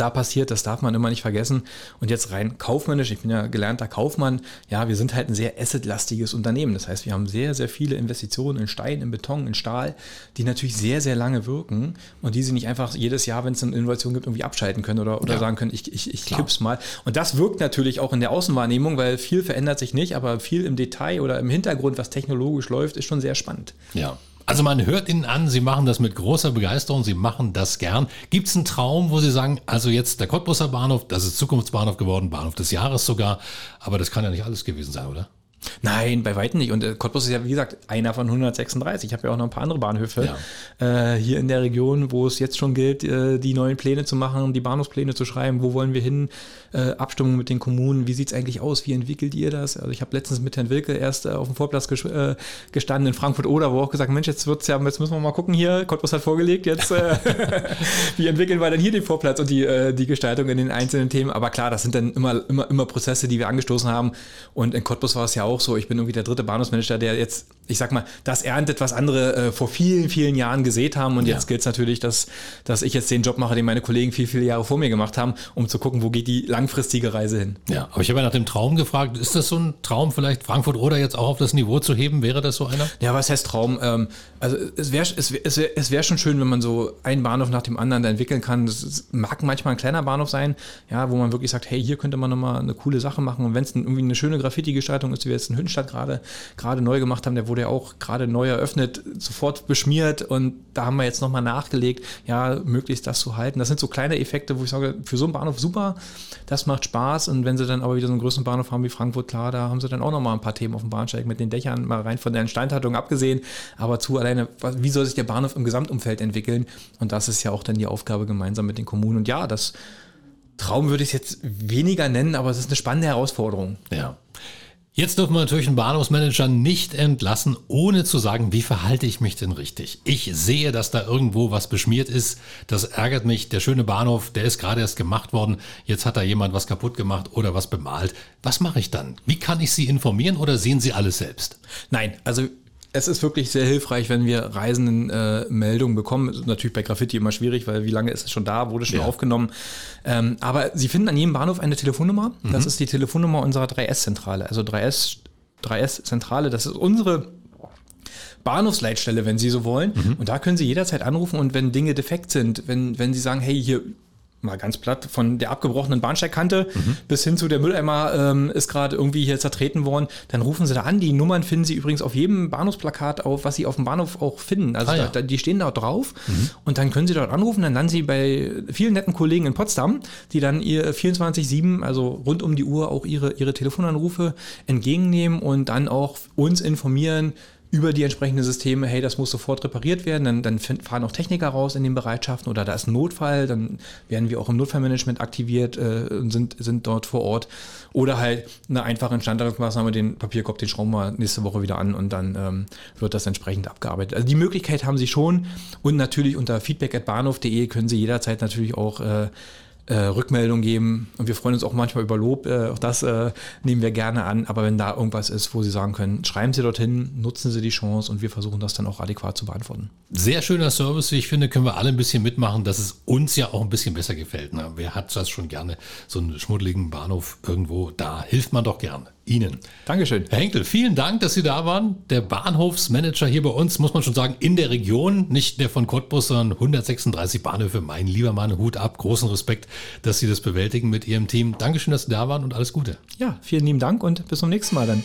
da passiert, das darf man immer nicht vergessen. Und jetzt rein kaufmännisch, ich bin ja gelernter Kaufmann, ja, wir sind halt ein sehr assetlastiges Unternehmen. Das heißt, wir haben sehr, sehr viele Investitionen in Stein, in Beton, in Stahl, die natürlich sehr, sehr lange wirken und die sie nicht einfach jedes Jahr, wenn es eine Innovation gibt, irgendwie abschalten können oder, oder Ja. sagen können, ich, ich, ich kipp's mal. Und das wirkt natürlich auch in der Außenwahrnehmung, weil viel verändert sich nicht, aber viel im Detail oder im Hintergrund, was technologisch läuft, ist schon sehr spannend. Ja. Also man hört Ihnen an, Sie machen das mit großer Begeisterung, Sie machen das gern. Gibt es einen Traum, wo Sie sagen, also jetzt der Cottbusser Bahnhof, das ist Zukunftsbahnhof geworden, Bahnhof des Jahres sogar, aber das kann ja nicht alles gewesen sein, oder? Nein, bei weitem nicht. Und äh, Cottbus ist ja, wie gesagt, einer von 136. Ich habe ja auch noch ein paar andere Bahnhöfe äh, hier in der Region, wo es jetzt schon gilt, äh, die neuen Pläne zu machen, die Bahnhofspläne zu schreiben. Wo wollen wir hin? Äh, Abstimmung mit den Kommunen. Wie sieht's eigentlich aus? Wie entwickelt ihr das? Also ich habe letztens mit Herrn Wilke erst äh, auf dem Vorplatz ges gestanden in Frankfurt-Oder, wo auch gesagt, Mensch, jetzt wird's ja, jetzt müssen wir mal gucken hier. Cottbus hat vorgelegt, jetzt äh, wie entwickeln wir denn hier den Vorplatz und die, äh, die Gestaltung in den einzelnen Themen. Aber klar, das sind dann immer, immer, immer Prozesse, die wir angestoßen haben. Und in Cottbus war es ja auch so. Ich bin irgendwie der dritte Bahnhofsmanager, der jetzt, ich sag mal, das erntet, was andere äh, vor vielen, vielen Jahren gesät haben. Und Ja. jetzt gilt es natürlich, dass, dass ich jetzt den Job mache, den meine Kollegen viel, viele Jahre vor mir gemacht haben, um zu gucken, wo geht die langfristige Reise hin. Ja, aber ich habe ja nach dem Traum gefragt, ist das so ein Traum vielleicht Frankfurt oder jetzt auch auf das Niveau zu heben? Wäre das so einer? Ja, was heißt Traum? Ähm, also es wäre es wär, es wär, es wär schon schön, wenn man so einen Bahnhof nach dem anderen da entwickeln kann. Das mag manchmal ein kleiner Bahnhof sein, ja, wo man wirklich sagt, hey, hier könnte man nochmal eine coole Sache machen. Und wenn es irgendwie eine schöne Graffiti-Gestaltung ist, wie wir jetzt in Hünstadt gerade gerade neu gemacht haben, der wurde ja auch gerade neu eröffnet, sofort beschmiert und da haben wir jetzt nochmal nachgelegt, ja, möglichst das zu halten. Das sind so kleine Effekte, wo ich sage, für so einen Bahnhof super, das macht Spaß. Und wenn sie dann aber wieder so einen größeren Bahnhof haben wie Frankfurt, klar, da haben sie dann auch nochmal ein paar Themen auf dem Bahnsteig mit den Dächern, mal rein von der Instandhaltung abgesehen, aber zu alleine, wie soll sich der Bahnhof im Gesamtumfeld entwickeln? Und das ist ja auch dann die Aufgabe gemeinsam mit den Kommunen. Und ja, das Traum würde ich es jetzt weniger nennen, aber es ist eine spannende Herausforderung. Ja. Jetzt dürfen wir natürlich einen Bahnhofsmanager nicht entlassen, ohne zu sagen, wie verhalte ich mich denn richtig? Ich sehe, dass da irgendwo was beschmiert ist. Das ärgert mich. Der schöne Bahnhof, der ist gerade erst gemacht worden. Jetzt hat da jemand was kaputt gemacht oder was bemalt. Was mache ich dann? Wie kann ich Sie informieren oder sehen Sie alles selbst? Nein, also es ist wirklich sehr hilfreich, wenn wir Reisenden äh, Meldungen bekommen. Ist natürlich bei Graffiti immer schwierig, weil wie lange ist es schon da, wurde schon Ja. aufgenommen. Ähm, aber Sie finden an jedem Bahnhof eine Telefonnummer. Das ist die Telefonnummer unserer 3S-Zentrale. Also 3S, 3S-Zentrale, das ist unsere Bahnhofsleitstelle, wenn Sie so wollen. Und da können Sie jederzeit anrufen und wenn Dinge defekt sind, wenn, wenn Sie sagen, hey, hier mal ganz platt, von der abgebrochenen Bahnsteigkante mhm. bis hin zu der Mülleimer ähm, ist gerade irgendwie hier zertreten worden, dann rufen Sie da an. Die Nummern finden Sie übrigens auf jedem Bahnhofsplakat auf, was Sie auf dem Bahnhof auch finden. Also ah, ja. da, die stehen da drauf mhm. und dann können Sie dort anrufen, dann landen Sie bei vielen netten Kollegen in Potsdam, die dann ihr 24-7, also rund um die Uhr auch ihre, ihre Telefonanrufe entgegennehmen und dann auch uns informieren, über die entsprechenden Systeme, hey, das muss sofort repariert werden, dann, dann fahren auch Techniker raus in den Bereitschaften oder da ist ein Notfall, dann werden wir auch im Notfallmanagement aktiviert äh, und sind, sind dort vor Ort. Oder halt eine einfache Instandhaltungsmaßnahme, den Papierkorb, den schrauben wir nächste Woche wieder an und dann ähm, wird das entsprechend abgearbeitet. Also die Möglichkeit haben Sie schon und natürlich unter feedback.bahnhof.de können Sie jederzeit natürlich auch äh, äh, Rückmeldung geben. Und wir freuen uns auch manchmal über Lob. Äh, auch das äh, nehmen wir gerne an. Aber wenn da irgendwas ist, wo Sie sagen können, schreiben Sie dorthin, nutzen Sie die Chance und wir versuchen das dann auch adäquat zu beantworten. Sehr schöner Service, ich finde, können wir alle ein bisschen mitmachen, dass es uns ja auch ein bisschen besser gefällt. Ne? Wer hat das schon gerne, so einen schmuddeligen Bahnhof irgendwo? Da hilft man doch gerne. Ihnen. Dankeschön. Herr Henkel, vielen Dank, dass Sie da waren. Der Bahnhofsmanager hier bei uns, muss man schon sagen, in der Region, nicht der von Cottbus, sondern 136 Bahnhöfe. Mein lieber Mann, Hut ab, großen Respekt, dass Sie das bewältigen mit Ihrem Team. Dankeschön, dass Sie da waren und alles Gute. Ja, vielen lieben Dank und bis zum nächsten Mal dann.